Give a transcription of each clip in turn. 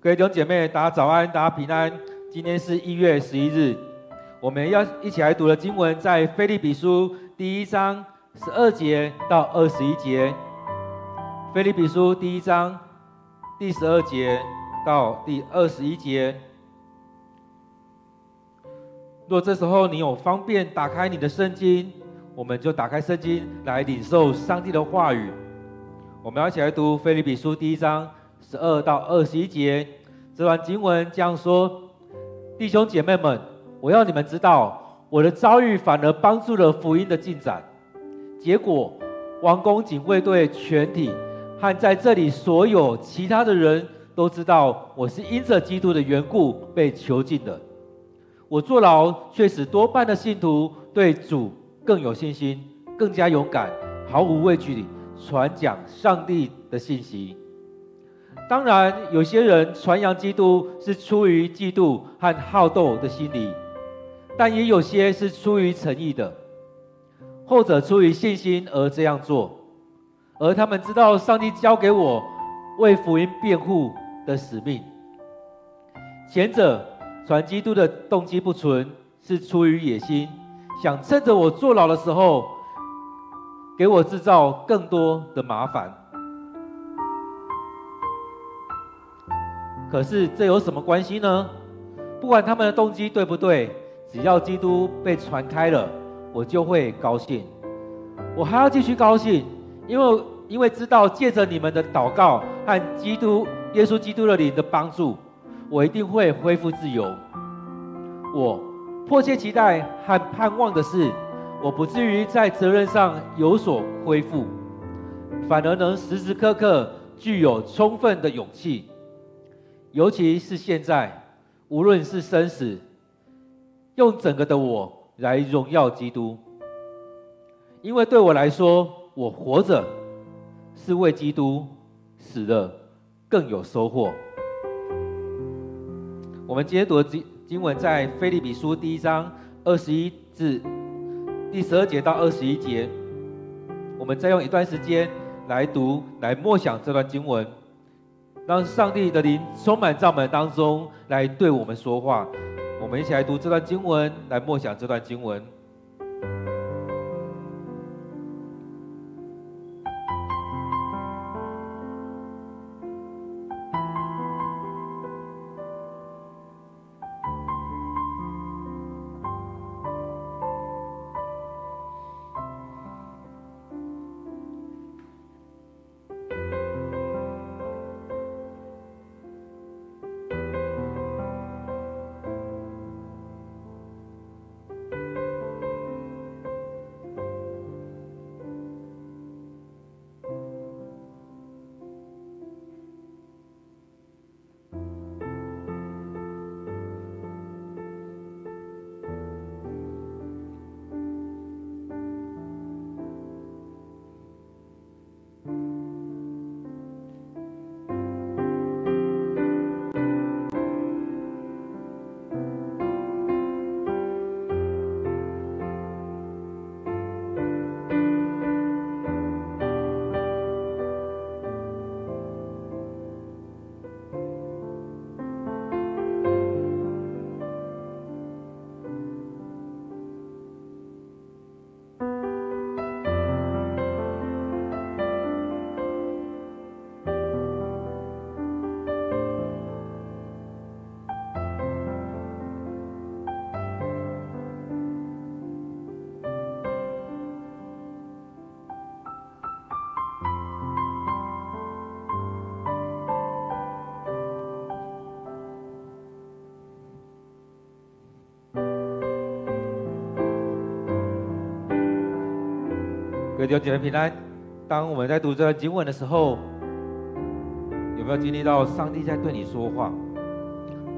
各位弟兄姐妹，大家早安，大家平安。今天是一月十一日，我们要一起来读的经文在腓利比书第一章十二节到二十一节。腓利比书第一章第十二节到第二十一节。若这时候你有方便打开你的圣经，我们就打开圣经来领受上帝的话语。我们要一起来读腓利比书第一章。十二到二十一节，这段经文这样说：弟兄姐妹们，我要你们知道，我的遭遇反而帮助了福音的进展。结果，王宫警卫队全体和在这里所有其他的人都知道，我是因着基督的缘故被囚禁的。我坐牢，却使多半的信徒对主更有信心，更加勇敢，毫无畏惧地传讲上帝的信息。当然，有些人传扬基督是出于嫉妒和好斗的心理，但也有些是出于诚意的，后者出于信心而这样做，而他们知道上帝交给我为福音辩护的使命。前者传基督的动机不纯，是出于野心，想趁着我坐牢的时候，给我制造更多的麻烦。可是这有什么关系呢？不管他们的动机对不对，只要基督被传开了，我就会高兴。我还要继续高兴，因为因为知道借着你们的祷告和基督耶稣基督的灵的帮助，我一定会恢复自由。我迫切期待和盼望的是，我不至于在责任上有所恢复，反而能时时刻刻具有充分的勇气。尤其是现在，无论是生死，用整个的我来荣耀基督。因为对我来说，我活着是为基督，死了更有收获。我们今天读的经经文在腓立比书第一章二十一至第十二节到二十一节，我们再用一段时间来读，来默想这段经文。让上帝的灵充满帐门当中，来对我们说话。我们一起来读这段经文，来默想这段经文。弟兄姐妹平安。当我们在读这段经文的时候，有没有经历到上帝在对你说话？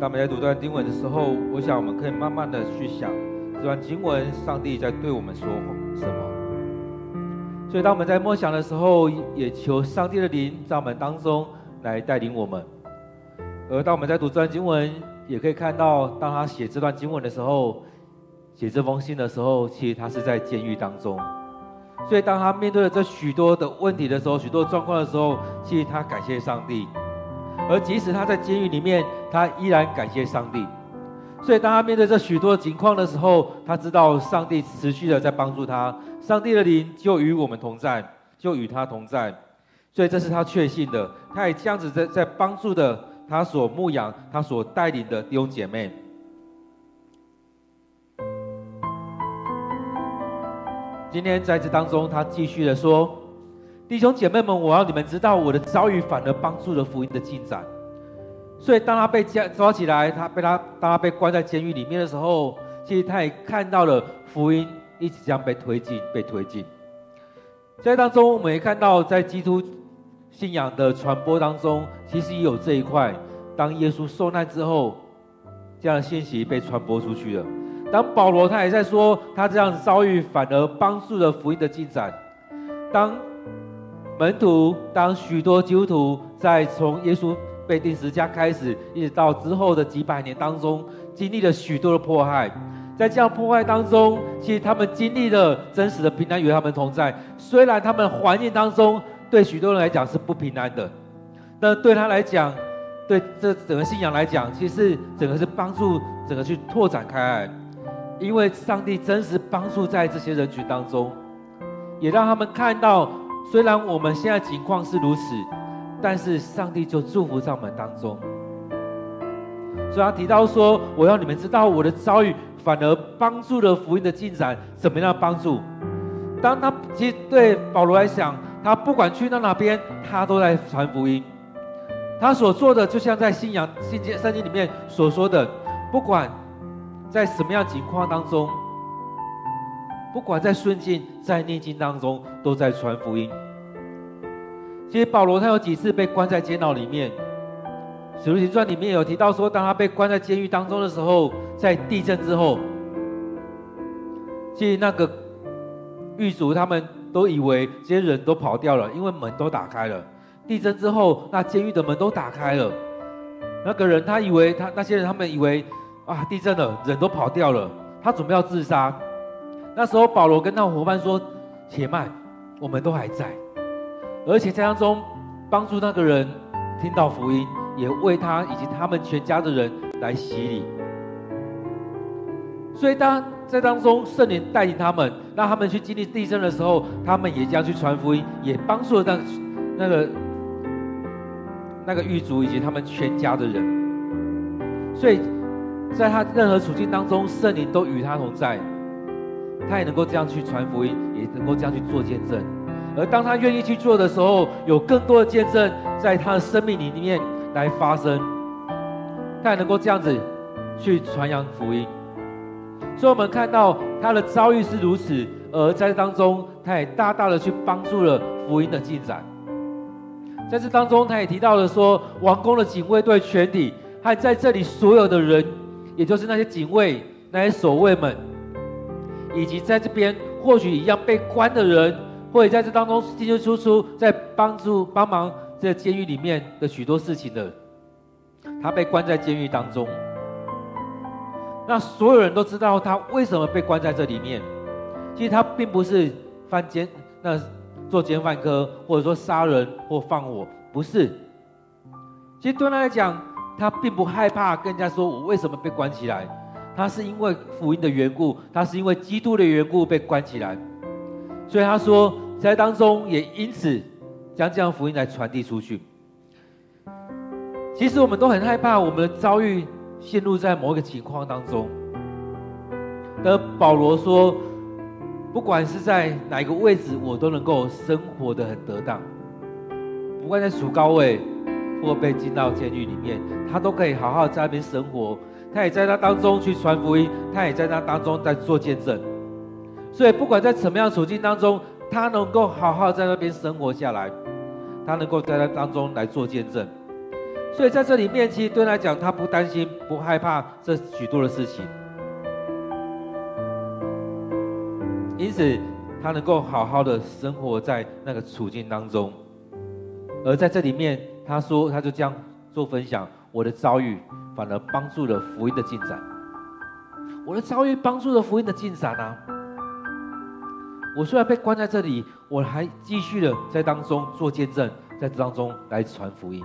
当我们在读这段经文的时候，我想我们可以慢慢的去想这段经文，上帝在对我们说什么。所以当我们在默想的时候，也求上帝的灵在我们当中来带领我们。而当我们在读这段经文，也可以看到，当他写这段经文的时候，写这封信的时候，其实他是在监狱当中。所以，当他面对了这许多的问题的时候，许多状况的时候，其实他感谢上帝。而即使他在监狱里面，他依然感谢上帝。所以当他面对这许多情况的时候，他知道上帝持续的在帮助他，上帝的灵就与我们同在，就与他同在。所以这是他确信的，他也这样子在在帮助的他所牧养、他所带领的弟兄姐妹。今天在这当中，他继续的说：“弟兄姐妹们，我要你们知道，我的遭遇反而帮助了福音的进展。所以当他被抓抓起来，他被他当他被关在监狱里面的时候，其实他也看到了福音一直这样被推进、被推进。在当中，我们也看到在基督信仰的传播当中，其实也有这一块。当耶稣受难之后，这样的信息被传播出去了。”当保罗他也在说，他这样遭遇反而帮助了福音的进展。当门徒，当许多基督徒在从耶稣被钉十字架开始，一直到之后的几百年当中，经历了许多的迫害。在这样迫害当中，其实他们经历了真实的平安与他们同在。虽然他们环境当中对许多人来讲是不平安的，那对他来讲，对这整个信仰来讲，其实整个是帮助整个去拓展开来。因为上帝真实帮助在这些人群当中，也让他们看到，虽然我们现在情况是如此，但是上帝就祝福在我们当中。所以他提到说：“我要你们知道，我的遭遇反而帮助了福音的进展。怎么样帮助？当他其实对保罗来讲，他不管去到哪边，他都在传福音。他所做的，就像在信仰信经圣经里面所说的，不管。”在什么样情况当中，不管在顺境、在逆境当中，都在传福音。其实保罗他有几次被关在监牢里面，《使徒行传》里面有提到说，当他被关在监狱当中的时候，在地震之后，其实那个狱卒他们都以为这些人都跑掉了，因为门都打开了。地震之后，那监狱的门都打开了，那个人他以为他那些人他们以为。啊！地震了，人都跑掉了。他准备要自杀。那时候，保罗跟那伙伴说：“且慢，我们都还在，而且在当中帮助那个人听到福音，也为他以及他们全家的人来洗礼。所以，当在当中圣灵带领他们，让他们去经历地震的时候，他们也将去传福音，也帮助了那那个那个狱卒以及他们全家的人。所以。在他任何处境当中，圣灵都与他同在，他也能够这样去传福音，也能够这样去做见证。而当他愿意去做的时候，有更多的见证在他的生命里面来发生，他也能够这样子去传扬福音。所以，我们看到他的遭遇是如此，而在这当中，他也大大的去帮助了福音的进展。在这当中，他也提到了说，王宫的警卫队全体，还在这里所有的人。也就是那些警卫、那些守卫们，以及在这边或许一样被关的人，或者在这当中进进出出，在帮助帮忙这监狱里面的许多事情的，他被关在监狱当中。那所有人都知道他为什么被关在这里面。其实他并不是犯奸，那做奸犯科，或者说杀人或放火，不是。其实对他来讲。他并不害怕跟人家说，我为什么被关起来，他是因为福音的缘故，他是因为基督的缘故被关起来，所以他说在当中也因此将这样福音来传递出去。其实我们都很害怕我们的遭遇陷入在某一个情况当中，而保罗说，不管是在哪一个位置，我都能够生活的很得当，不管在属高位。或被进到监狱里面，他都可以好好在那边生活。他也在那当中去传福音，他也在那当中在做见证。所以，不管在什么样处境当中，他能够好好在那边生活下来，他能够在那当中来做见证。所以，在这里面，其实对他来讲，他不担心、不害怕这许多的事情。因此，他能够好好的生活在那个处境当中，而在这里面。他说：“他就这样做分享，我的遭遇反而帮助了福音的进展。我的遭遇帮助了福音的进展啊！我虽然被关在这里，我还继续的在当中做见证，在当中来传福音。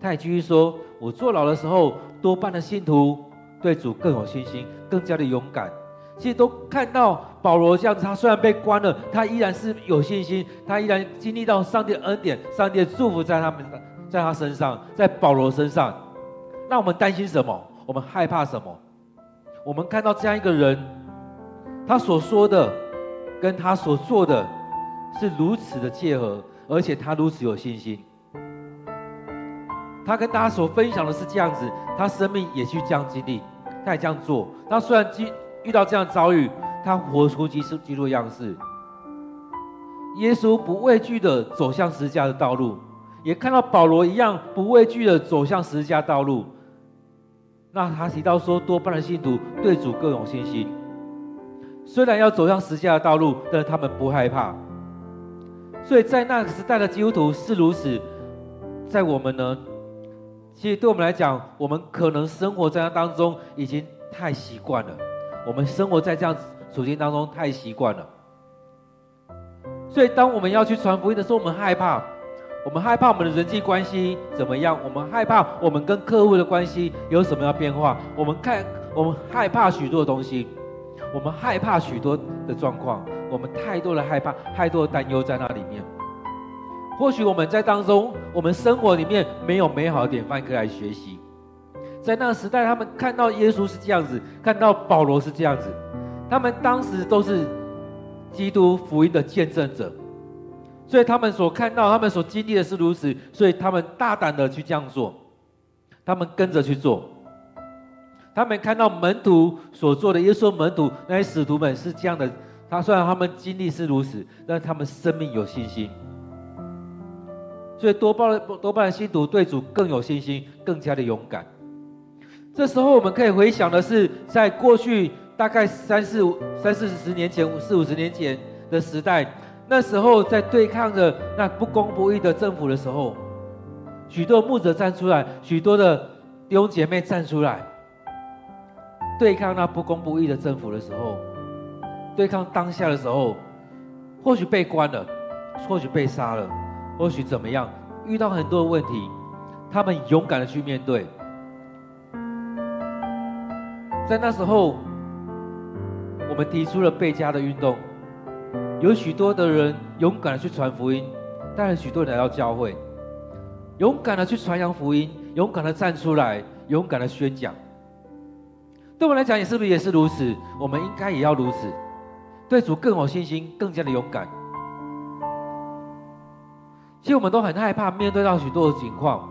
他也继续说：“我坐牢的时候，多半的信徒对主更有信心，更加的勇敢。其实都看到保罗这样子，他虽然被关了，他依然是有信心，他依然经历到上帝的恩典，上帝的祝福在他们的，在他身上，在保罗身上。那我们担心什么？我们害怕什么？我们看到这样一个人，他所说的跟他所做的是如此的契合，而且他如此有信心。”他跟大家所分享的是这样子，他生命也去这样经历，他也这样做。他虽然经遇到这样遭遇，他活出基督基督的样式。耶稣不畏惧的走向十字架的道路，也看到保罗一样不畏惧的走向十字架道路。那他提到说，多半的信徒对主更有信心，虽然要走向十字架的道路，但是他们不害怕。所以在那个时代的基督徒是如此，在我们呢？其实对我们来讲，我们可能生活在那当中已经太习惯了。我们生活在这样子处境当中太习惯了。所以当我们要去传福音的时候，我们害怕，我们害怕我们的人际关系怎么样？我们害怕我们跟客户的关系有什么样变化？我们看，我们害怕许多的东西，我们害怕许多的状况，我们太多的害怕，太多的担忧在那里面。或许我们在当中，我们生活里面没有美好的典范可以来学习。在那个时代，他们看到耶稣是这样子，看到保罗是这样子，他们当时都是基督福音的见证者，所以他们所看到、他们所经历的是如此，所以他们大胆的去这样做，他们跟着去做。他们看到门徒所做的，耶稣门徒那些使徒们是这样的，他虽然他们经历是如此，但他们生命有信心。所以多半多半的信徒对主更有信心，更加的勇敢。这时候我们可以回想的是，在过去大概三四三四十年前、四五十年前的时代，那时候在对抗着那不公不义的政府的时候，许多牧者站出来，许多的弟兄姐妹站出来，对抗那不公不义的政府的时候，对抗当下的时候，或许被关了，或许被杀了。或许怎么样，遇到很多的问题，他们勇敢的去面对。在那时候，我们提出了背加的运动，有许多的人勇敢的去传福音，带了许多人来到教会，勇敢的去传扬福音，勇敢的站出来，勇敢的宣讲。对我们来讲，也是不是也是如此？我们应该也要如此，对主更有信心，更加的勇敢。其实我们都很害怕面对到许多的情况，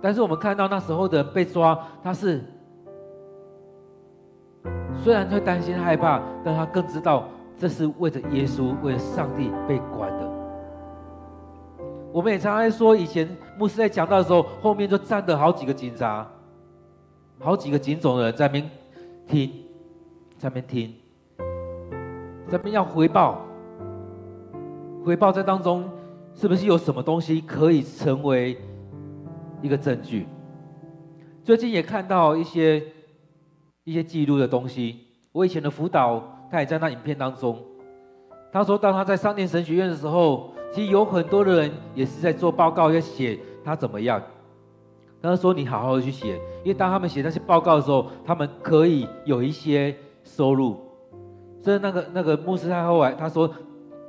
但是我们看到那时候的被抓，他是虽然会担心害怕，但他更知道这是为着耶稣、为了上帝被关的。我们也常常说，以前牧师在讲道的时候，后面就站着好几个警察，好几个警总的人在那边听，在那边听，在那边要回报，回报在当中。是不是有什么东西可以成为一个证据？最近也看到一些一些记录的东西。我以前的辅导，他也在那影片当中。他说，当他在上念神学院的时候，其实有很多的人也是在做报告，要写他怎么样。他说：“你好好的去写，因为当他们写那些报告的时候，他们可以有一些收入。”所以那个那个牧师他后来他说。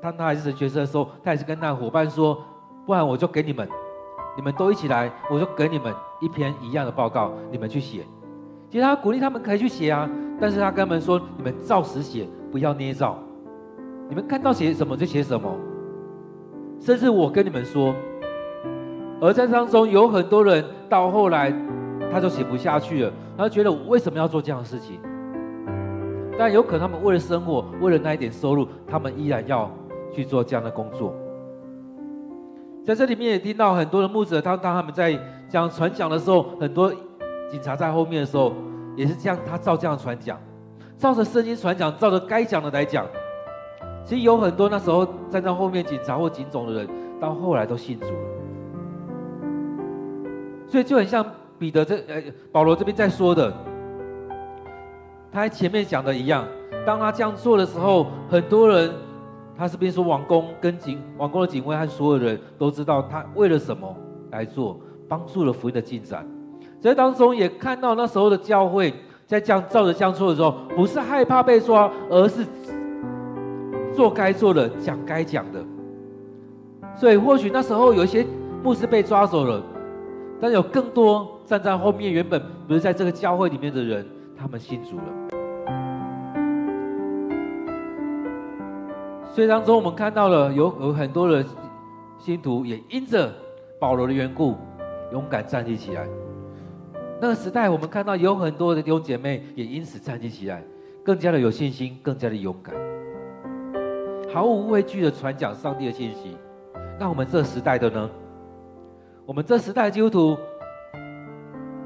当他还是神学生的时候，他也是跟那伙伴说：“不然我就给你们，你们都一起来，我就给你们一篇一样的报告，你们去写。”其实他鼓励他们可以去写啊，但是他跟他们说：“你们照实写，不要捏造。你们看到写什么就写什么。”甚至我跟你们说，而在当中有很多人到后来他就写不下去了，他觉得为什么要做这样的事情？但有可能他们为了生活，为了那一点收入，他们依然要。去做这样的工作，在这里面也听到很多的牧者，当当他们在讲传讲的时候，很多警察在后面的时候，也是这样，他照这样传讲，照着圣经传讲，照着该讲的来讲。其实有很多那时候站在后面警察或警总的人，到后来都信主了。所以就很像彼得这呃保罗这边在说的，他前面讲的一样，当他这样做的时候，很多人。他是边说王宫跟警王宫的警卫和所有人都知道他为了什么来做，帮助了福音的进展。在当中也看到那时候的教会，在这样照着这样做的时候，不是害怕被抓，而是做该做的，讲该讲的。所以或许那时候有一些牧师被抓走了，但有更多站在后面原本不是在这个教会里面的人，他们信主了。所以当中我们看到了有有很多的信徒也因着保罗的缘故，勇敢站立起来。那个时代，我们看到有很多的弟兄姐妹也因此站立起来，更加的有信心，更加的勇敢，毫无畏惧的传讲上帝的信息。那我们这时代的呢？我们这时代的基督徒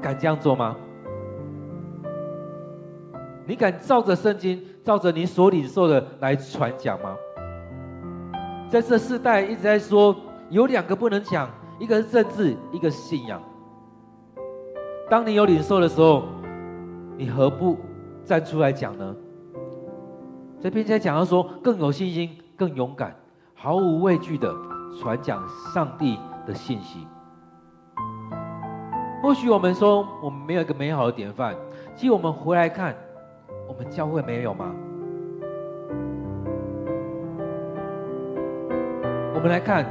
敢这样做吗？你敢照着圣经，照着你所领受的来传讲吗？在这世代一直在说，有两个不能讲，一个是政治，一个是信仰。当你有领受的时候，你何不站出来讲呢？这边在讲到说，更有信心、更勇敢、毫无畏惧的传讲上帝的信息。或许我们说我们没有一个美好的典范，其实我们回来看，我们教会没有吗？我们来看，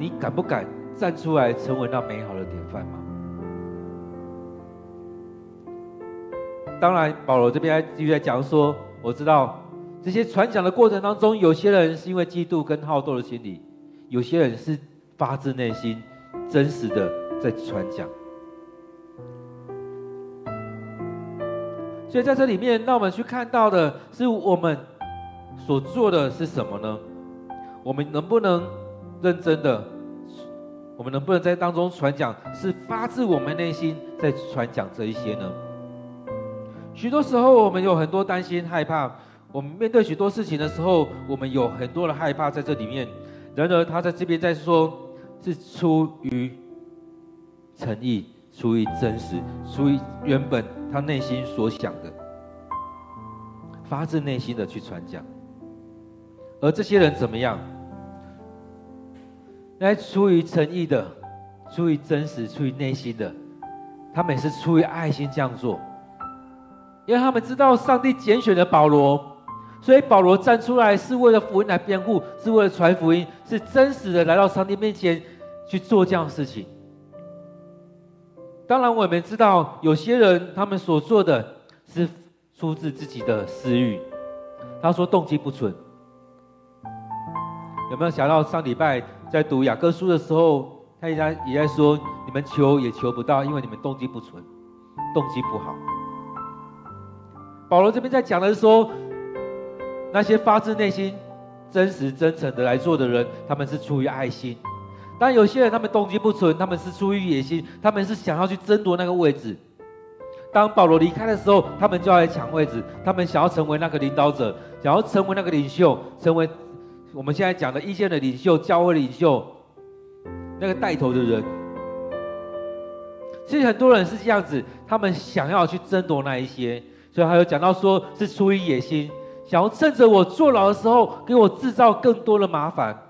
你敢不敢站出来成为那美好的典范吗？当然，保罗这边还继续在讲说，我知道这些传讲的过程当中，有些人是因为嫉妒跟好斗的心理，有些人是发自内心、真实的在传讲。所以在这里面，让我们去看到的是我们所做的是什么呢？我们能不能认真的？我们能不能在当中传讲，是发自我们内心在传讲这一些呢？许多时候，我们有很多担心、害怕。我们面对许多事情的时候，我们有很多的害怕在这里面。然而，他在这边在说，是出于诚意、出于真实、出于原本他内心所想的，发自内心的去传讲。而这些人怎么样？来出于诚意的、出于真实、出于内心的，他们也是出于爱心这样做。因为他们知道上帝拣选了保罗，所以保罗站出来是为了福音来辩护，是为了传福音，是真实的来到上帝面前去做这样的事情。当然，我们知道有些人他们所做的是出自自己的私欲，他说动机不纯。有没有想到上礼拜在读雅各书的时候，他也在也在说，你们求也求不到，因为你们动机不纯，动机不好。保罗这边在讲的是说，那些发自内心、真实真诚的来做的人，他们是出于爱心；但有些人他们动机不纯，他们是出于野心，他们是想要去争夺那个位置。当保罗离开的时候，他们就要来抢位置，他们想要成为那个领导者，想要成为那个领袖，成为我们现在讲的意见的领袖、教会领袖，那个带头的人。其实很多人是这样子，他们想要去争夺那一些。所以还有讲到说，是出于野心，想要趁着我坐牢的时候，给我制造更多的麻烦。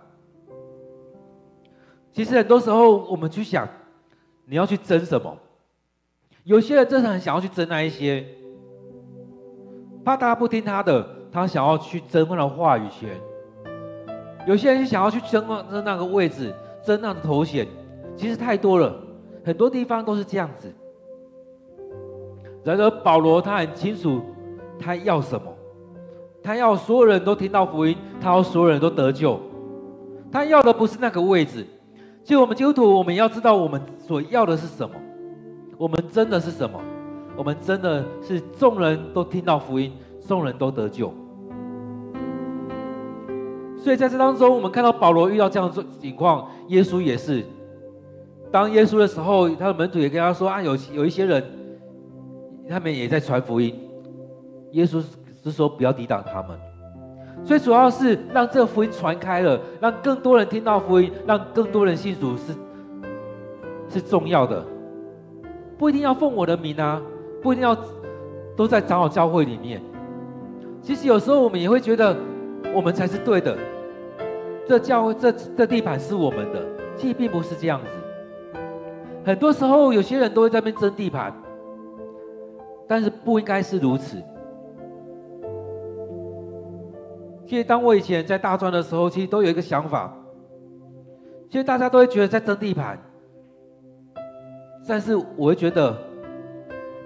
其实很多时候，我们去想，你要去争什么？有些人真的很想要去争那一些，怕大家不听他的，他想要去争那个话语权。有些人就想要去争那争那个位置，争那个头衔。其实太多了，很多地方都是这样子。然而保罗他很清楚，他要什么？他要所有人都听到福音，他要所有人都得救。他要的不是那个位置。就我们基督徒，我们要知道我们所要的是什么？我们真的是什么？我们真的是众人都听到福音，众人都得救。所以在这当中，我们看到保罗遇到这样的情况，耶稣也是。当耶稣的时候，他的门徒也跟他说：“啊，有有一些人。”他们也在传福音，耶稣是说不要抵挡他们，最主要是让这个福音传开了，让更多人听到福音，让更多人信主是是重要的，不一定要奉我的名啊，不一定要都在长老教会里面。其实有时候我们也会觉得我们才是对的，这教会这这地盘是我们的，其实并不是这样子。很多时候，有些人都会在那边争地盘，但是不应该是如此。其实，当我以前在大专的时候，其实都有一个想法，其实大家都会觉得在争地盘，但是我会觉得，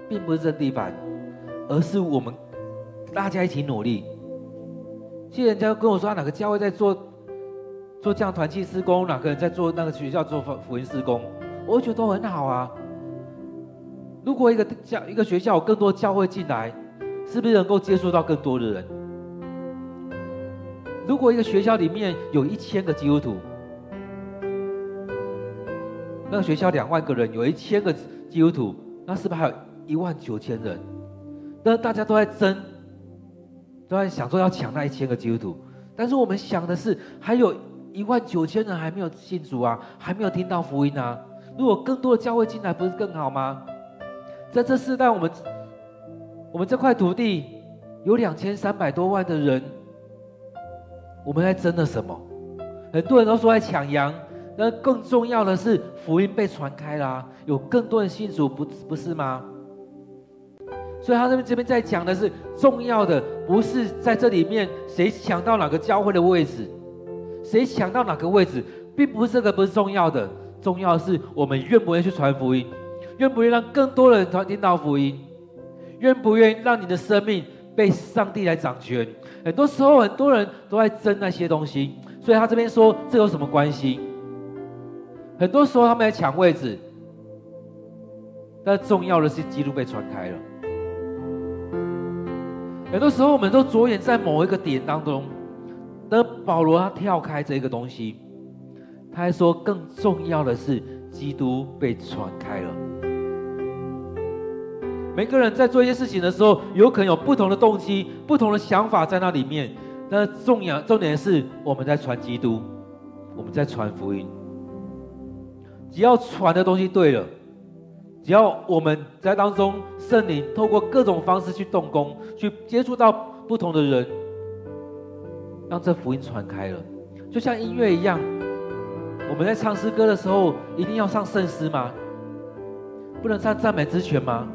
并不是争地盘，而是我们大家一起努力。其实人家跟我说，哪个教会在做做这样团契施工，哪个人在做那个学校做福音施工，我会觉得都很好啊。如果一个教一个学校有更多教会进来，是不是能够接触到更多的人？如果一个学校里面有一千个基督徒，那个学校两万个人，有一千个基督徒，那是不是还有一万九千人？那大家都在争。都在想说要抢那一千个基督徒，但是我们想的是，还有一万九千人还没有信主啊，还没有听到福音啊。如果更多的教会进来，不是更好吗？在这世代，我们我们这块土地有两千三百多万的人，我们在争的什么？很多人都说在抢羊，那更重要的是福音被传开了，有更多人信主，不不是吗？所以他这边这边在讲的是重要的，不是在这里面谁抢到哪个教会的位置，谁抢到哪个位置，并不是这个不是重要的，重要的是我们愿不愿意去传福音，愿不愿意让更多人听到福音，愿不愿意让你的生命被上帝来掌权。很多时候很多人都在争那些东西，所以他这边说这有什么关系？很多时候他们在抢位置，但重要的是基督被传开了。很多时候，我们都着眼在某一个点当中，而保罗他跳开这个东西，他还说更重要的是基督被传开了。每个人在做一些事情的时候，有可能有不同的动机、不同的想法在那里面。但重要重点是我们在传基督，我们在传福音。只要传的东西对了。只要我们在当中，圣灵透过各种方式去动工，去接触到不同的人，让这福音传开了。就像音乐一样，我们在唱诗歌的时候，一定要唱圣诗吗？不能唱赞美之泉吗？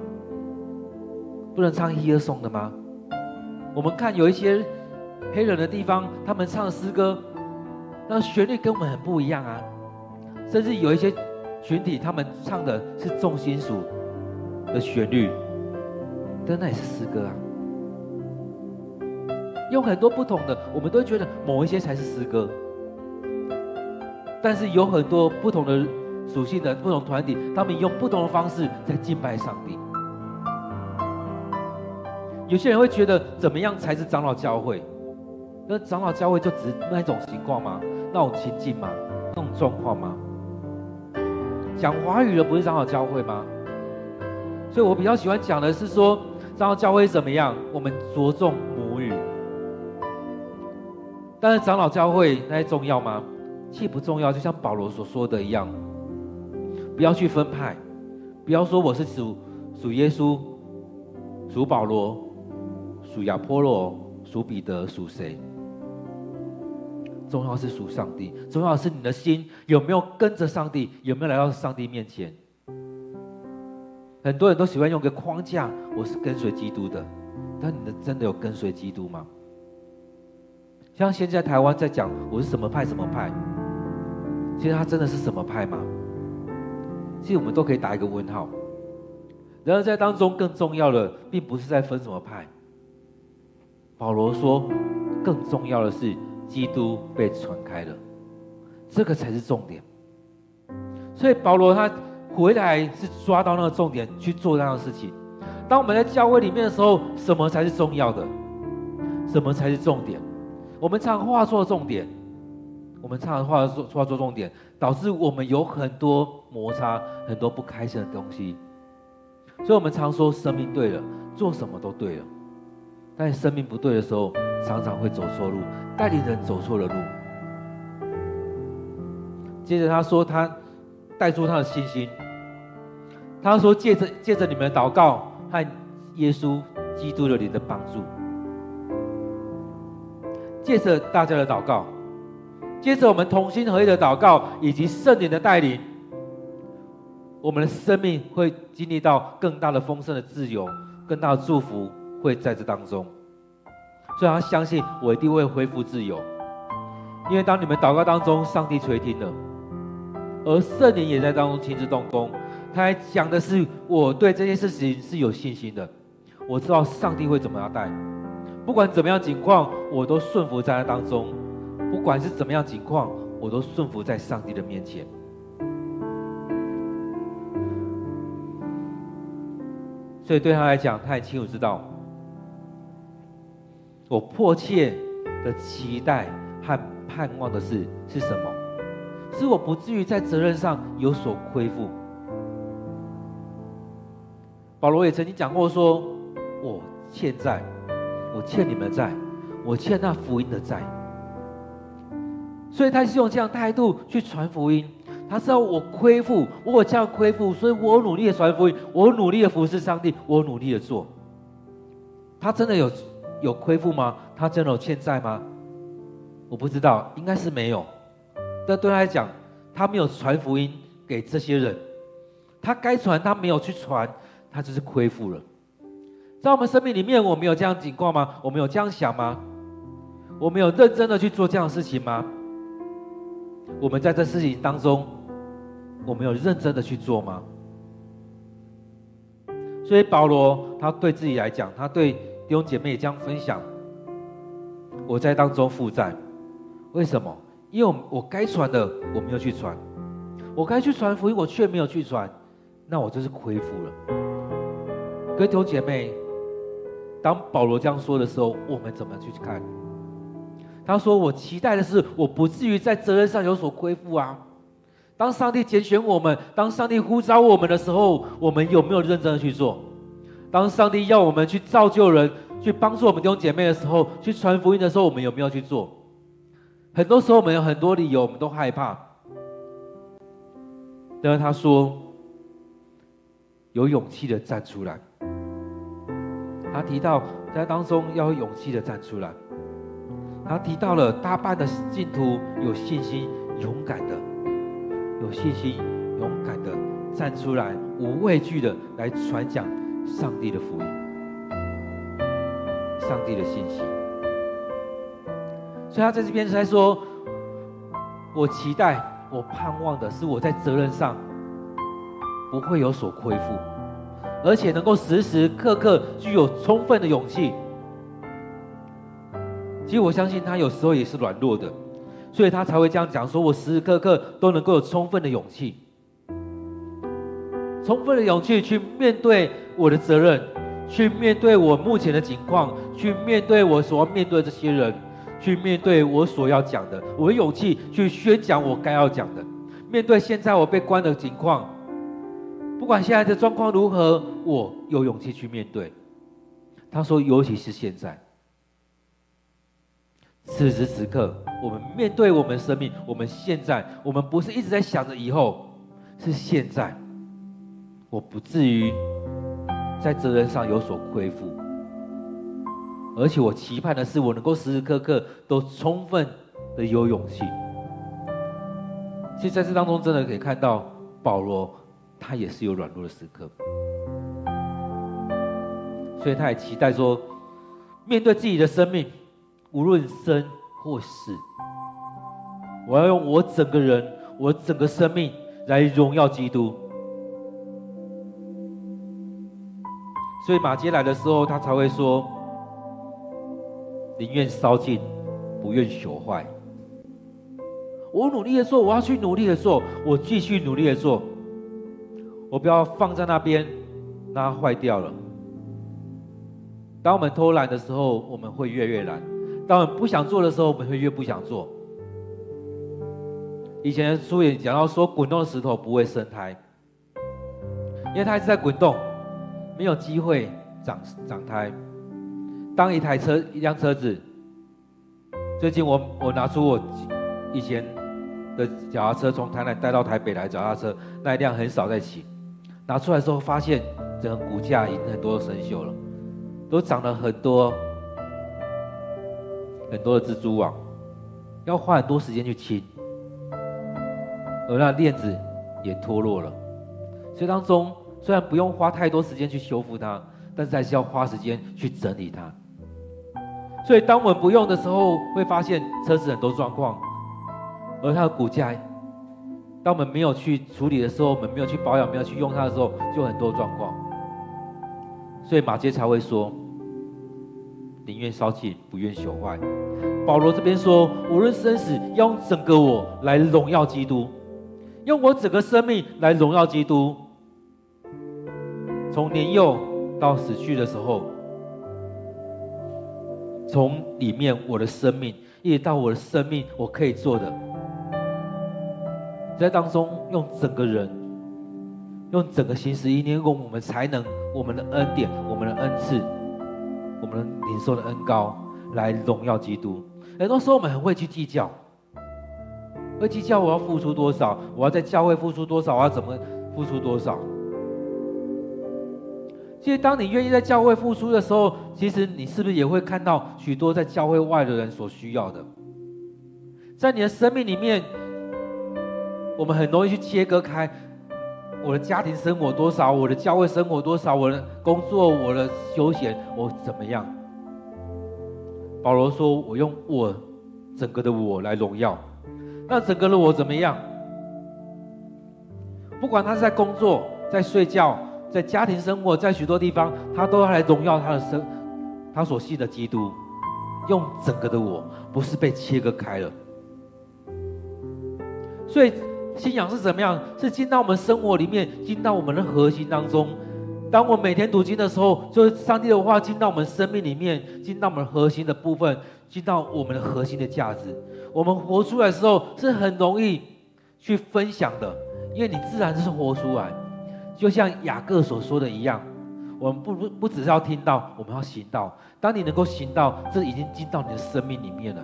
不能唱耶和颂的吗？我们看有一些黑人的地方，他们唱的诗歌，那旋律跟我们很不一样啊，甚至有一些。群体他们唱的是重金属的旋律，但那也是诗歌啊。用很多不同的，我们都觉得某一些才是诗歌，但是有很多不同的属性的不同团体，他们用不同的方式在敬拜上帝。有些人会觉得怎么样才是长老教会？那长老教会就只那一种情况吗？那种情境吗？那种状况吗？讲华语的不是长老教会吗？所以我比较喜欢讲的是说，长老教会怎么样？我们着重母语。但是长老教会那些重要吗？其实不重要。就像保罗所说的一样，不要去分派，不要说我是属属耶稣、属保罗、属亚波罗、属彼得、属谁。重要是属上帝，重要是你的心有没有跟着上帝，有没有来到上帝面前。很多人都喜欢用个框架，我是跟随基督的，但你的真的有跟随基督吗？像现在台湾在讲我是什么派什么派，其实他真的是什么派吗？其实我们都可以打一个问号。然而在当中更重要的，并不是在分什么派。保罗说，更重要的是。基督被传开了，这个才是重点。所以保罗他回来是抓到那个重点去做那样的事情。当我们在教会里面的时候，什么才是重要的？什么才是重点？我们常画错重点，我们常画错画错重点，导致我们有很多摩擦，很多不开心的东西。所以我们常说，生命对了，做什么都对了。但生命不对的时候，常常会走错路，带领人走错了路。接着他说，他带出他的信心。他说，借着借着你们的祷告和耶稣基督的你的帮助，借着大家的祷告，借着我们同心合意的祷告以及圣灵的带领，我们的生命会经历到更大的丰盛的自由，更大的祝福会在这当中。所以他相信我一定会恢复自由，因为当你们祷告当中，上帝垂听了，而圣灵也在当中亲自动工。他还讲的是，我对这件事情是有信心的，我知道上帝会怎么样带，不管怎么样情况，我都顺服在他当中；不管是怎么样情况，我都顺服在上帝的面前。所以对他来讲，他很清楚知道，我迫切的期待和盼望的事是什么？是我不至于在责任上有所亏负。保罗也曾经讲过说：“我欠债，我欠你们的债，我欠那福音的债。”所以他是用这样态度去传福音。他知道我亏负，我这样亏负，所以我努力的传福音，我努力的服侍上帝，我努力的做。他真的有有亏负吗？他真的有欠债吗？我不知道，应该是没有。但对他来讲，他没有传福音给这些人，他该传他没有去传。他就是亏负了，在我们生命里面，我们有这样情况吗？我们有这样想吗？我们有认真的去做这样的事情吗？我们在这事情当中，我们有认真的去做吗？所以保罗他对自己来讲，他对弟兄姐妹也这样分享：我在当中负债，为什么？因为我我该传的我没有去传，我该去传福音我却没有去传，那我就是亏负了。各位弟兄姐妹，当保罗这样说的时候，我们怎么去看？他说：“我期待的是，我不至于在责任上有所亏负啊。当上帝拣选我们，当上帝呼召我们的时候，我们有没有认真的去做？当上帝要我们去造就人，去帮助我们弟兄姐妹的时候，去传福音的时候，我们有没有去做？很多时候，我们有很多理由，我们都害怕。但是他说，有勇气的站出来。”他提到在当中要有勇气的站出来。他提到了大半的信徒有信心、勇敢的，有信心、勇敢的站出来，无畏惧的来传讲上帝的福音、上帝的信息。所以他在这边才说：“我期待、我盼望的是我在责任上不会有所亏负。”而且能够时时刻刻具有充分的勇气。其实我相信他有时候也是软弱的，所以他才会这样讲：说我时时刻刻都能够有充分的勇气，充分的勇气去面对我的责任，去面对我目前的情况，去面对我所要面对的这些人，去面对我所要讲的，我有勇气去宣讲我该要讲的，面对现在我被关的情况。不管现在的状况如何，我有勇气去面对。他说：“尤其是现在，此时此刻，我们面对我们生命，我们现在，我们不是一直在想着以后，是现在。我不至于在责任上有所亏负，而且我期盼的是，我能够时时刻刻都充分的有勇气。其实在这当中，真的可以看到保罗。”他也是有软弱的时刻，所以他也期待说，面对自己的生命，无论生或死，我要用我整个人，我整个生命来荣耀基督。所以马偕来的时候，他才会说，宁愿烧尽，不愿朽坏。我努力的做，我要去努力的做，我继续努力的做。我不要放在那边，让它坏掉了。当我们偷懒的时候，我们会越越懒；当我们不想做的时候，我们会越不想做。以前书也讲到说，滚动的石头不会生胎，因为它一直在滚动，没有机会长长胎。当一台车、一辆车子，最近我我拿出我以前的脚踏车，从台南带到台北来，脚踏车那一辆很少在骑。拿出来之后，发现整个骨架已经很多生锈了，都长了很多很多的蜘蛛网，要花很多时间去清，而那链子也脱落了，所以当中虽然不用花太多时间去修复它，但是还是要花时间去整理它。所以当我们不用的时候，会发现车子很多状况，而它的骨架，当我们没有去处理的时候，我们没有去保养、没有去用它的时候，就很多状况。所以马杰才会说：“宁愿烧尽，不愿朽坏。”保罗这边说：“无论生死，要用整个我来荣耀基督，用我整个生命来荣耀基督。从年幼到死去的时候。”从里面我的生命，一直到我的生命，我可以做的，在当中用整个人，用整个心思意念，用我们才能、我们的恩典、我们的恩赐、我们领受的恩膏，来荣耀基督。很多时候我们很会去计较，会计较我要付出多少，我要在教会付出多少，我要怎么付出多少。其实，当你愿意在教会付出的时候，其实你是不是也会看到许多在教会外的人所需要的？在你的生命里面，我们很容易去切割开我的家庭生活多少，我的教会生活多少，我的工作，我的休闲，我怎么样？保罗说：“我用我整个的我来荣耀。”那整个的我怎么样？不管他是在工作，在睡觉。在家庭生活，在许多地方，他都要来荣耀他的生，他所信的基督，用整个的我，不是被切割开了。所以信仰是怎么样？是进到我们生活里面，进到我们的核心当中。当我每天读经的时候，就是上帝的话进到我们生命里面，进到我们核心的部分，进到我们的核心的价值。我们活出来的时候，是很容易去分享的，因为你自然是活出来。就像雅各所说的一样，我们不不不只是要听到，我们要行道。当你能够行道，这已经进到你的生命里面了。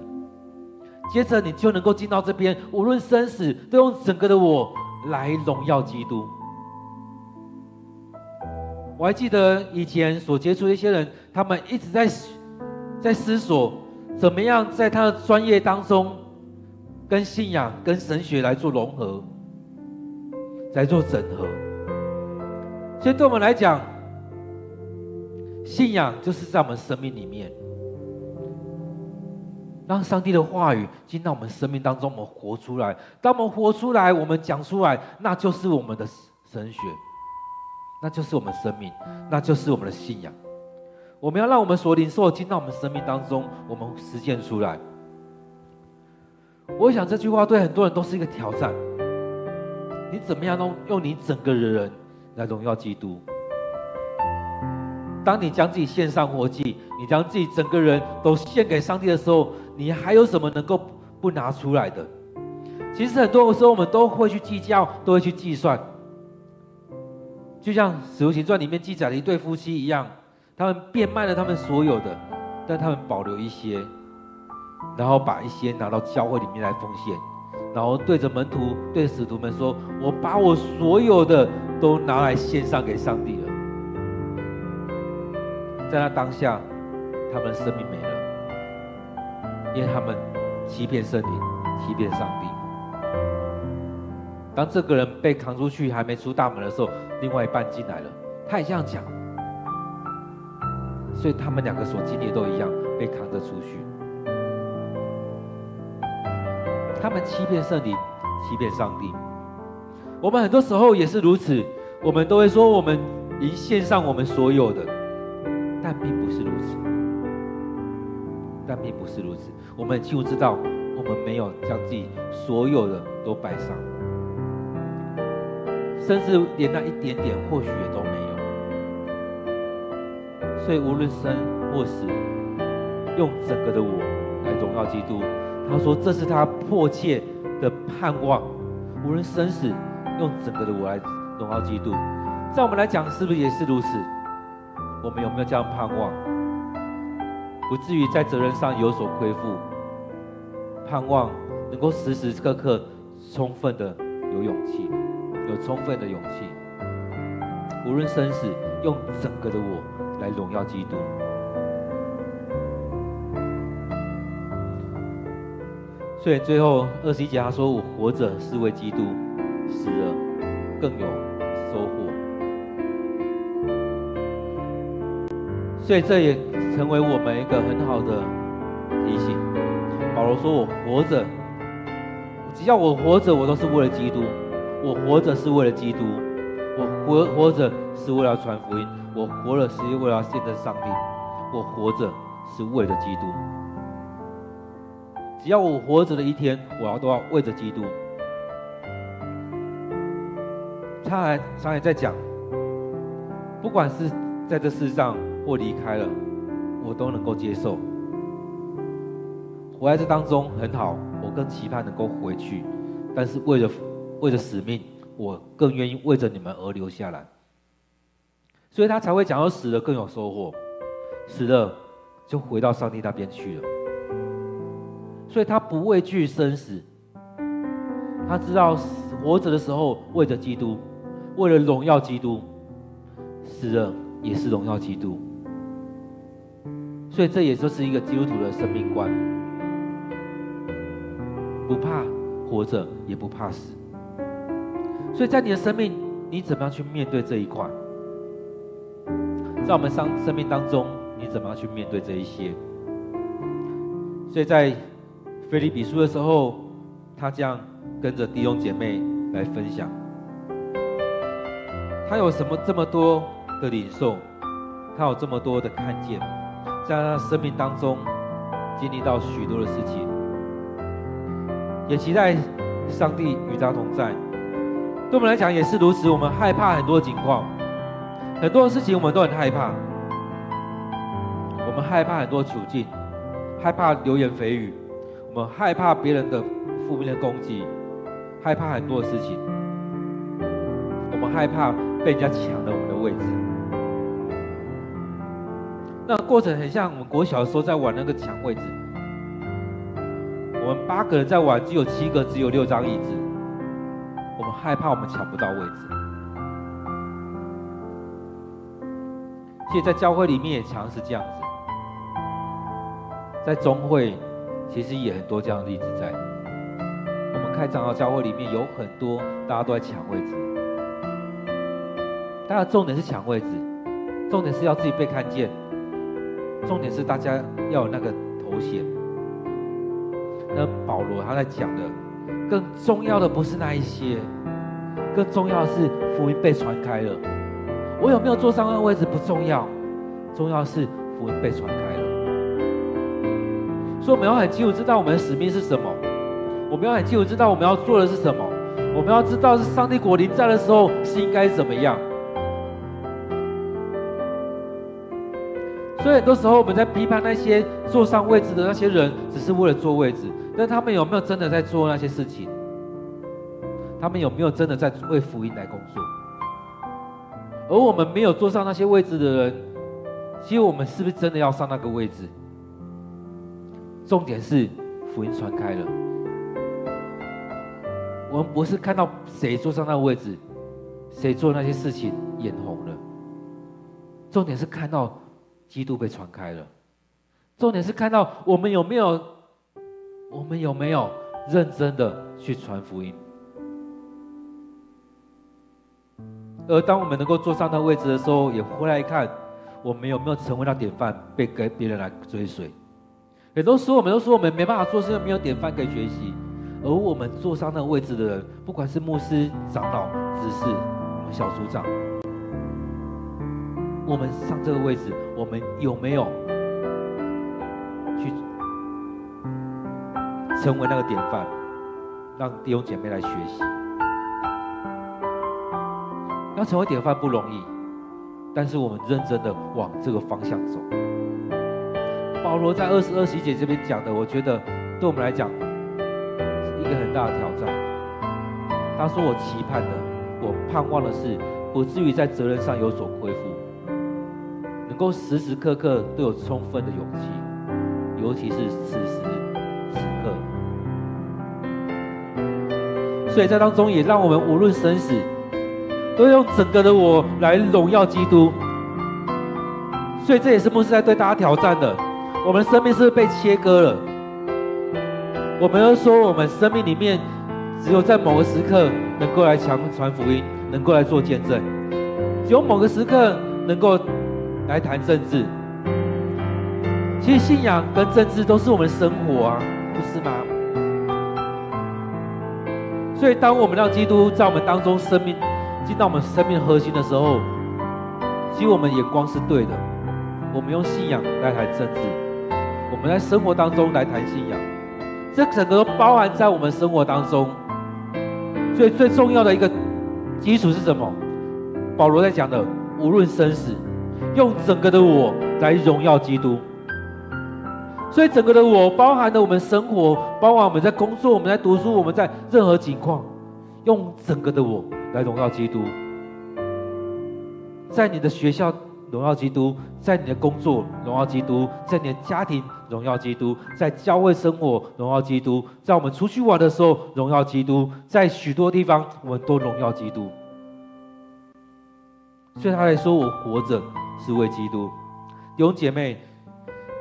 接着你就能够进到这边，无论生死，都用整个的我来荣耀基督。我还记得以前所接触的一些人，他们一直在在思索，怎么样在他的专业当中，跟信仰、跟神学来做融合，来做整合。所以，对我们来讲，信仰就是在我们生命里面，让上帝的话语进到我们生命当中，我们活出来。当我们活出来，我们讲出来，那就是我们的神学，那就是我们生命，那就是我们的信仰。我们要让我们所领受进到我们生命当中，我们实践出来。我想这句话对很多人都是一个挑战。你怎么样用用你整个人？来荣耀基督。当你将自己献上活祭，你将自己整个人都献给上帝的时候，你还有什么能够不拿出来的？其实很多的时候，我们都会去计较，都会去计算。就像《使徒行传》里面记载的一对夫妻一样，他们变卖了他们所有的，但他们保留一些，然后把一些拿到教会里面来奉献。然后对着门徒、对使徒们说：“我把我所有的都拿来献上给上帝了。”在那当下，他们的生命没了，因为他们欺骗圣灵、欺骗上帝。当这个人被扛出去还没出大门的时候，另外一半进来了，他也这样讲。所以他们两个所经历都一样，被扛着出去。他们欺骗圣灵，欺骗上帝。我们很多时候也是如此，我们都会说我们已献上我们所有的，但并不是如此。但并不是如此，我们清楚知道，我们没有将自己所有的都摆上，甚至连那一点点或许也都没有。所以无论生或死，用整个的我来荣耀基督。他说：“这是他迫切的盼望，无论生死，用整个的我来荣耀基督。在我们来讲，是不是也是如此？我们有没有这样盼望？不至于在责任上有所亏负，盼望能够时时刻刻充分的有勇气，有充分的勇气，无论生死，用整个的我来荣耀基督。”所以最后二十一节他说：“我活着是为基督，死了更有收获。所以这也成为我们一个很好的提醒。保罗说：“我活着，只要我活着，我都是为了基督。我活着是为了基督，我活活着是为了传福音，我活了是为了见证上帝，我活着是为了基督。只要我活着的一天，我要都要为着基督。”他还常也在讲，不管是在这世上。或离开了，我都能够接受。活在这当中很好，我更期盼能够回去。但是为了为了使命，我更愿意为着你们而留下来。所以他才会讲到死了更有收获，死了就回到上帝那边去了。所以他不畏惧生死，他知道活着的时候为着基督，为了荣耀基督，死了也是荣耀基督。所以这也就是一个基督徒的生命观，不怕活着，也不怕死。所以在你的生命，你怎么样去面对这一块？在我们生生命当中，你怎么样去面对这一些？所以在腓利比书的时候，他这样跟着弟兄姐妹来分享，他有什么这么多的领受，他有这么多的看见。在他生命当中经历到许多的事情，也期待上帝与他同在。对我们来讲也是如此。我们害怕很多情况，很多的事情我们都很害怕。我们害怕很多处境，害怕流言蜚语，我们害怕别人的负面的攻击，害怕很多的事情。我们害怕被人家抢了我们的位置。那过程很像我们国小的时候在玩那个抢位置，我们八个人在玩，只有七个，只有六张椅子，我们害怕我们抢不到位置。其实，在教会里面也常是这样子，在中会其实也很多这样的例子在。我们开长老教会里面有很多大家都在抢位置，大家重点是抢位置，重点是要自己被看见。重点是大家要有那个头衔。那保罗他在讲的，更重要的不是那一些，更重要的是福音被传开了。我有没有坐上那个位置不重要，重要的是福音被传开了。所以我们要很清楚知道我们的使命是什么，我们要很清楚知道我们要做的是什么，我们要知道是上帝国临在的时候是应该怎么样。所以很多时候我们在批判那些坐上位置的那些人，只是为了坐位置，但他们有没有真的在做那些事情？他们有没有真的在为福音来工作？而我们没有坐上那些位置的人，其实我们是不是真的要上那个位置？重点是福音传开了，我们不是看到谁坐上那个位置，谁做那些事情眼红了，重点是看到。基督被传开了，重点是看到我们有没有，我们有没有认真的去传福音。而当我们能够坐上那位置的时候，也回来看，我们有没有成为那典范，被给别人来追随。很多时候，我们都说我们没办法做，是因为没有典范可以学习。而我们坐上那个位置的人，不管是牧师、长老、执事、我们小组长。我们上这个位置，我们有没有去成为那个典范，让弟兄姐妹来学习？要成为典范不容易，但是我们认真的往这个方向走。保罗在二十二节这边讲的，我觉得对我们来讲是一个很大的挑战。他说：“我期盼的，我盼望的是，不至于在责任上有所亏负。”能够时时刻刻都有充分的勇气，尤其是此时此刻。所以在当中也让我们无论生死，都用整个的我来荣耀基督。所以这也是牧师在对大家挑战的。我们生命是不是被切割了？我们要说，我们生命里面只有在某个时刻能够来强传福音，能够来做见证，只有某个时刻能够来谈政治。其实信仰跟政治都是我们的生活啊，不是吗？所以，当我们让基督在我们当中生命进到我们生命核心的时候，其实我们眼光是对的。我们用信仰来谈政治，我们在生活当中来谈信仰，这整个都包含在我们生活当中。所以，最重要的一个基础是什么？保罗在讲的，无论生死，用整个的我来荣耀基督。所以，整个的我包含了我们生活，包含我们在工作、我们在读书、我们在任何情况，用整个的我来荣耀基督。在你的学校荣耀基督，在你的工作荣耀基督，在你的家庭荣耀基督，在教会生活荣耀基督，在我们出去玩的时候荣耀基督，在许多地方我们都荣耀基督。对他来说：“我活着是为基督。”弟兄姐妹。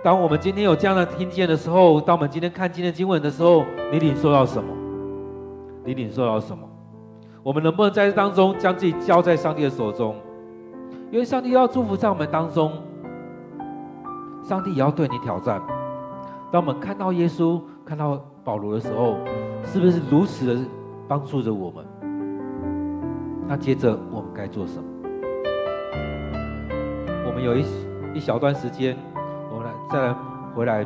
当我们今天有这样的听见的时候，当我们今天看今天经文的时候，你领受到什么？你领受到什么？我们能不能在这当中将自己交在上帝的手中？因为上帝要祝福在我们当中，上帝也要对你挑战。当我们看到耶稣、看到保罗的时候，是不是如此的帮助着我们？那接着我们该做什么？有一一小段时间。我们来再来回来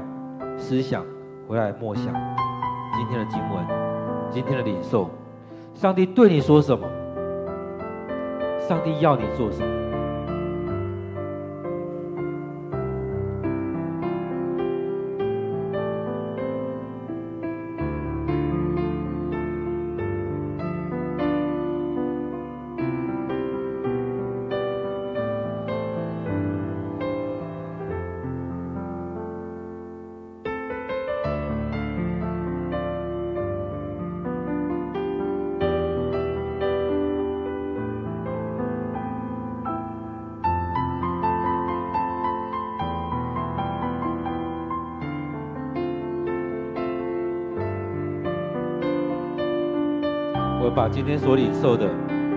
思想，回来默想今天的经文，今天的领受，上帝对你说什么？上帝要你做什么？今天所领受的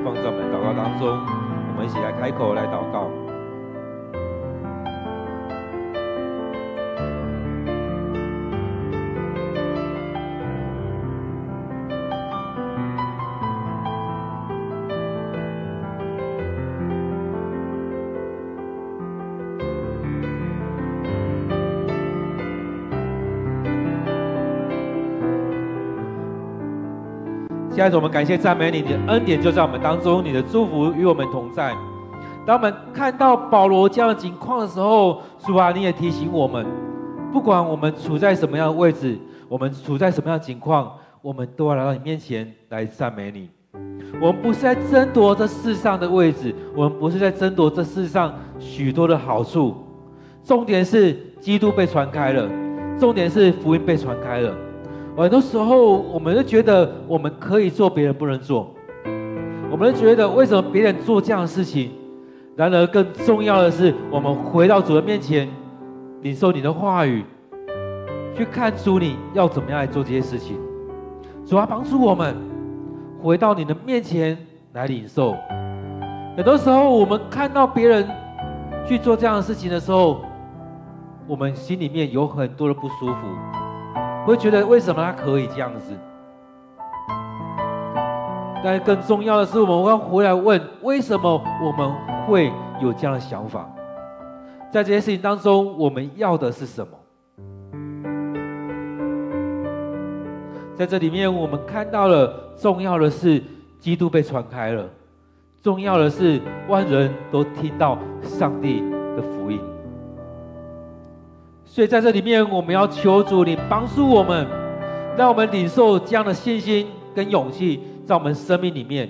放在我们祷告当中，我们一起来开口来祷告。现在我们感谢赞美你，你的恩典就在我们当中，你的祝福与我们同在。当我们看到保罗这样的情况的时候，主啊，你也提醒我们，不管我们处在什么样的位置，我们处在什么样的情况，我们都要来到你面前来赞美你。我们不是在争夺这世上的位置，我们不是在争夺这世上许多的好处，重点是基督被传开了，重点是福音被传开了。很多时候，我们都觉得我们可以做，别人不能做。我们都觉得为什么别人做这样的事情？然而，更重要的是，我们回到主的面前，领受你的话语，去看出你要怎么样来做这些事情。主要帮助我们回到你的面前来领受。很多时候，我们看到别人去做这样的事情的时候，我们心里面有很多的不舒服。会觉得为什么他可以这样子？但更重要的是，我们要回来问：为什么我们会有这样的想法？在这些事情当中，我们要的是什么？在这里面，我们看到了重要的是基督被传开了，重要的是万人都听到上帝的福音。所以在这里面，我们要求主你帮助我们，让我们领受这样的信心跟勇气，在我们生命里面。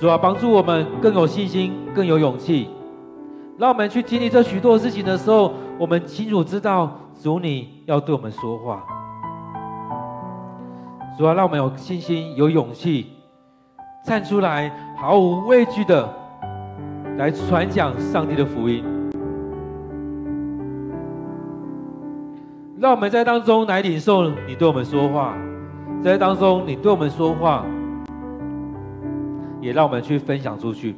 主啊，帮助我们更有信心，更有勇气，让我们去经历这许多事情的时候，我们清楚知道主你要对我们说话。主啊，让我们有信心、有勇气，站出来，毫无畏惧的来传讲上帝的福音。让我们在当中来领受你对我们说话，在当中你对我们说话，也让我们去分享出去。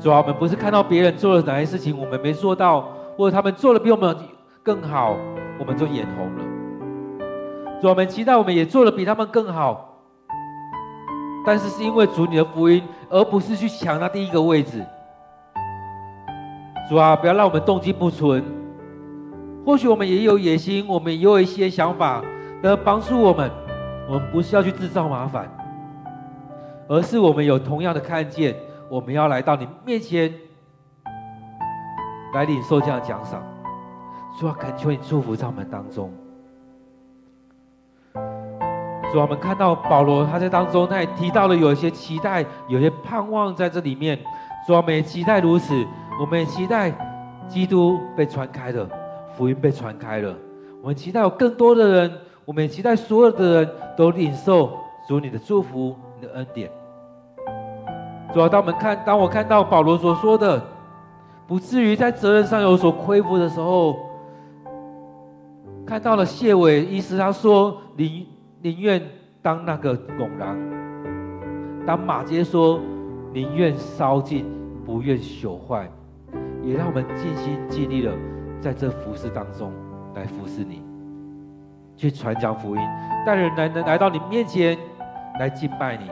主啊，我们不是看到别人做了哪些事情，我们没做到，或者他们做的比我们更好，我们就眼红了。主啊，我们期待我们也做的比他们更好，但是是因为主你的福音，而不是去抢那第一个位置。主啊，不要让我们动机不纯。或许我们也有野心，我们也有一些想法，能帮助我们。我们不是要去制造麻烦，而是我们有同样的看见。我们要来到你面前，来领受这样的奖赏。主啊，恳求你祝福在我们当中。主啊，我们看到保罗他在当中，他也提到了有一些期待，有些盼望在这里面。主啊，我们也期待如此，我们也期待基督被传开了，福音被传开了。我们期待有更多的人，我们也期待所有的人都领受主你的祝福，你的恩典。主要当我们看，当我看到保罗所说的，不至于在责任上有所亏负的时候，看到了谢伟医师他说宁宁愿当那个拱狼，当马偕说宁愿烧尽不愿朽坏，也让我们尽心尽力了在这服侍当中来服侍你，去传讲福音，带人来能来到你面前来敬拜你。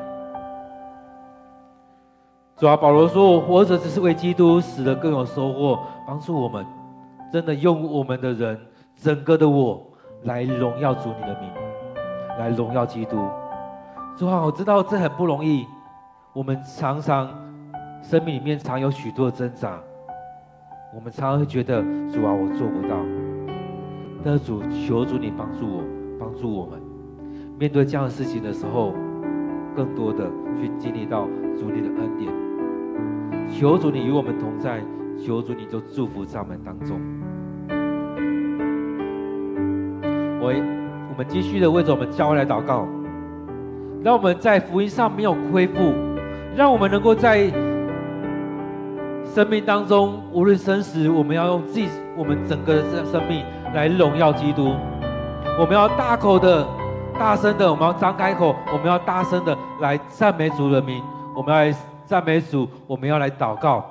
主啊，保罗说：“我活着只是为基督，死了更有收获。帮助我们，真的用我们的人，整个的我来荣耀主你的名，来荣耀基督。主啊，我知道这很不容易。我们常常生命里面常有许多的挣扎，我们常常会觉得主啊，我做不到。但是主，求主你帮助我，帮助我们面对这样的事情的时候，更多的去经历到主你的恩典。”求主你与我们同在，求主你就祝福在我们当中。我我们继续的为着我们教会来祷告，让我们在福音上没有亏负，让我们能够在生命当中无论生死，我们要用自己我们整个的生生命来荣耀基督。我们要大口的、大声的，我们要张开口，我们要大声的来赞美主的名，我们要来。赞美主，我们要来祷告，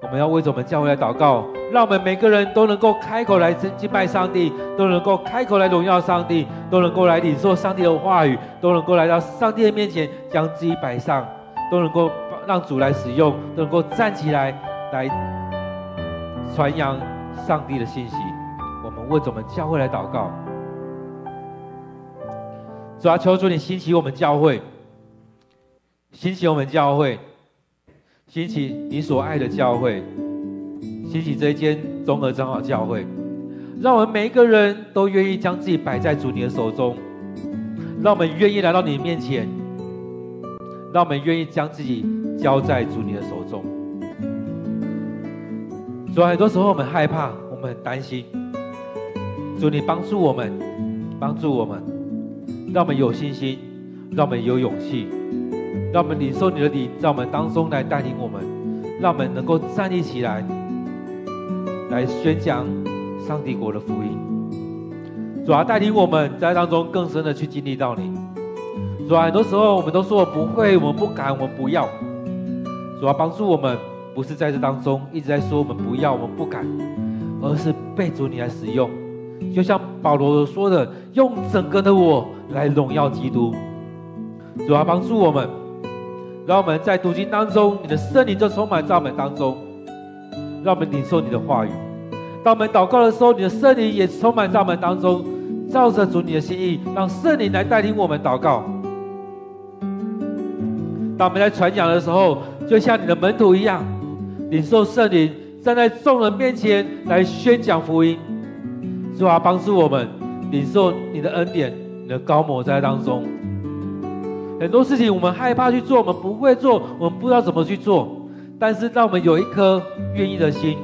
我们要为着我们教会来祷告，让我们每个人都能够开口来敬拜上帝，都能够开口来荣耀上帝，都能够来领受上帝的话语，都能够来到上帝的面前将自己摆上，都能够让主来使用，都能够站起来来传扬上帝的信息。我们为着我们教会来祷告，主啊，求主你兴起我们教会。兴起我们教会，兴起你所爱的教会，兴起这一间综合长老教会，让我们每一个人都愿意将自己摆在主你的手中，让我们愿意来到你面前，让我们愿意将自己交在主你的手中。主，很多时候我们害怕，我们很担心，主你帮助我们，帮助我们，让我们有信心，让我们有勇气。让我们领受你的灵，在我们当中来带领我们，让我们能够站立起来，来宣讲上帝国的福音。主啊，带领我们在当中更深的去经历到你。主啊，很多时候我们都说我不会，我们不敢，我们不要。主啊，帮助我们，不是在这当中一直在说我们不要，我们不敢，而是被主你来使用。就像保罗说的，用整个的我来荣耀基督。主啊，帮助我们。让我们在读经当中，你的圣灵就充满在我们当中；让我们领受你的话语。当我们祷告的时候，你的圣灵也充满在我们当中，照着主你的心意，让圣灵来带领我们祷告。当我们在传讲的时候，就像你的门徒一样，领受圣灵，站在众人面前来宣讲福音。主啊，帮助我们领受你的恩典，你的高摩在当中。很多事情我们害怕去做，我们不会做，我们不知道怎么去做。但是让我们有一颗愿意的心，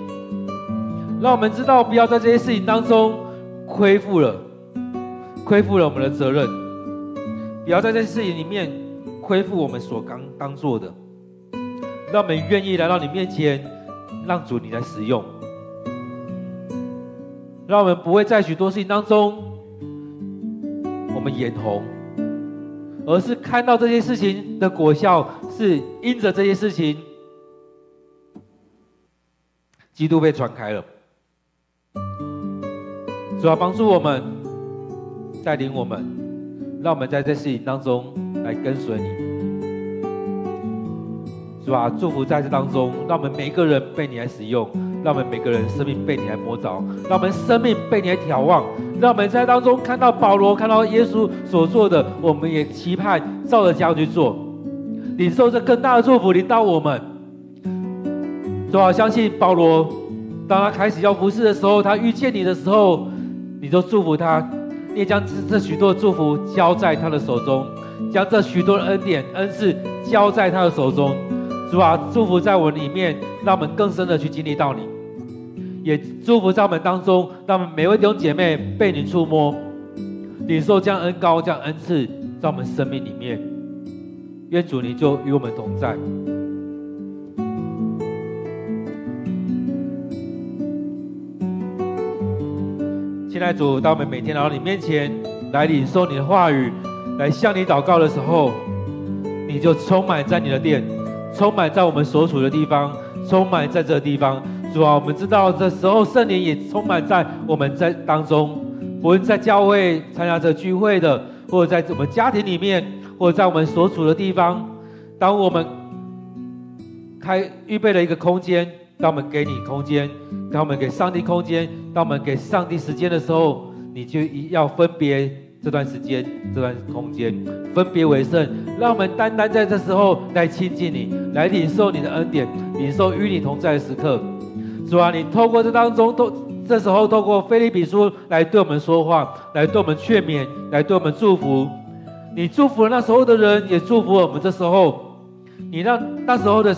让我们知道不要在这些事情当中亏负了，亏负了我们的责任。不要在这些事情里面亏负我们所刚当做的。让我们愿意来到你面前，让主你来使用。让我们不会在许多事情当中，我们眼红。而是看到这些事情的果效，是因着这些事情，基督被传开了。主要帮助我们，带领我们，让我们在这事情当中来跟随你，是吧？祝福在这当中，让我们每一个人被你来使用，让我们每个人生命被你来摸着，让我们生命被你来眺望，让我们在当中看到保罗，看到耶稣所做的，我们也期盼照着这样去做，领受这更大的祝福临到我们。主啊，相信保罗，当他开始要服侍的时候，他遇见你的时候。你就祝福他，你也将这这许多祝福交在他的手中，将这许多的恩典恩赐交在他的手中，主啊，祝福在我里面，让我们更深的去经历到你，也祝福在我们当中，让我们每位弟兄姐妹被你触摸，领受这样恩膏，这样恩赐在我们生命里面，愿主你就与我们同在。现在主，当我们每天来到你面前来领受你的话语，来向你祷告的时候，你就充满在你的殿，充满在我们所处的地方，充满在这个地方。主啊，我们知道这时候圣灵也充满在我们在当中，无论在教会参加这聚会的，或者在我们家庭里面，或者在我们所处的地方，当我们开预备了一个空间。当我们给你空间，当我们给上帝空间，当我们给上帝时间的时候，你就要分别这段时间、这段空间，分别为圣，让我们单单在这时候来亲近你，来领受你的恩典，领受与你同在的时刻。主啊，你透过这当中，透这时候透过腓立比书来对我们说话，来对我们劝勉，来对我们祝福。你祝福了那时候的人，也祝福我们这时候。你让那时候的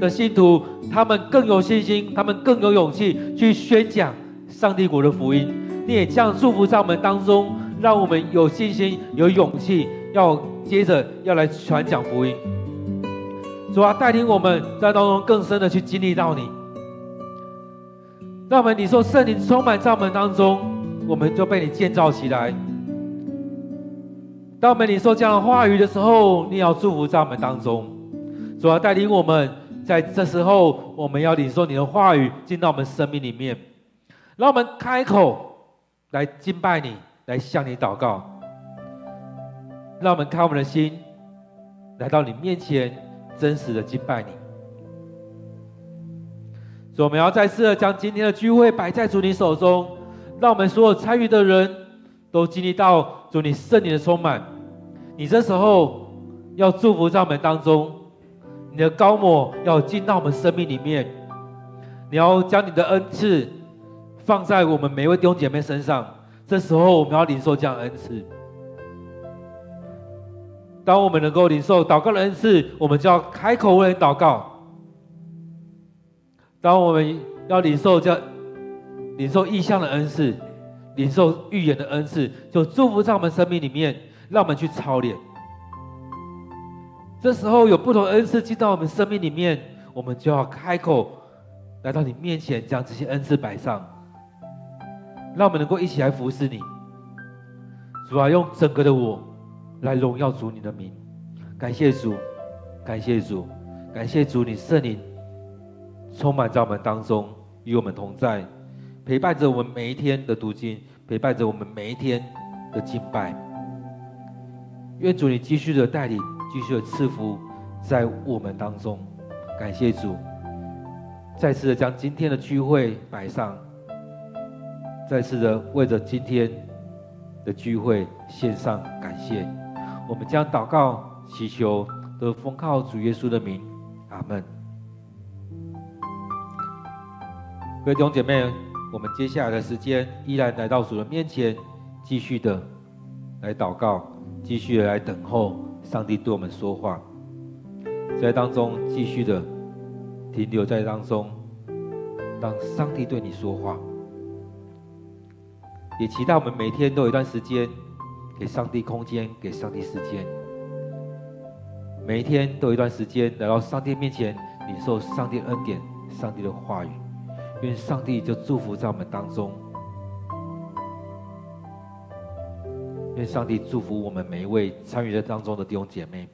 的信徒。他们更有信心，他们更有勇气去宣讲上帝国的福音。你也这样祝福在我们当中，让我们有信心、有勇气，要接着要来传讲福音。主啊，带领我们在当中更深的去经历到你。让我们你说圣灵充满在我们当中，我们就被你建造起来。当我们领受这样的话语的时候，你要祝福在我们当中。主啊，带领我们。在这时候，我们要领受你的话语进到我们生命里面，让我们开口来敬拜你，来向你祷告。让我们开我们的心，来到你面前，真实的敬拜你。所以，我们要再次的将今天的聚会摆在主你手中，让我们所有参与的人都经历到主你圣灵的充满。你这时候要祝福在我们当中。你的高抹要进到我们生命里面，你要将你的恩赐放在我们每一位弟兄姐妹身上。这时候，我们要领受这样恩赐。当我们能够领受祷告的恩赐，我们就要开口为人祷告。当我们要领受这样领受异象的恩赐，领受预言的恩赐，就祝福在我们生命里面，让我们去操练。这时候有不同的恩赐进到我们生命里面，我们就要开口来到你面前，将这些恩赐摆上，让我们能够一起来服侍你。主啊，用整个的我来荣耀主你的名。感谢主，感谢主，感谢主，你圣灵充满在我们当中，与我们同在，陪伴着我们每一天的读经，陪伴着我们每一天的敬拜。愿主你继续的带领。继续的赐福在我们当中，感谢主，再次的将今天的聚会摆上，再次的为着今天的聚会献上感谢。我们将祷告祈求，都奉靠主耶稣的名，阿门。各位弟兄姐妹，我们接下来的时间依然来到主的面前，继续的来祷告，继续的来等候。上帝对我们说话，在当中继续的停留在当中，当上帝对你说话，也期待我们每天都有一段时间给上帝空间，给上帝时间，每一天都有一段时间来到上帝面前，领受上帝恩典、上帝的话语，愿上帝就祝福在我们当中。愿上帝祝福我们每一位参与在当中的弟兄姐妹。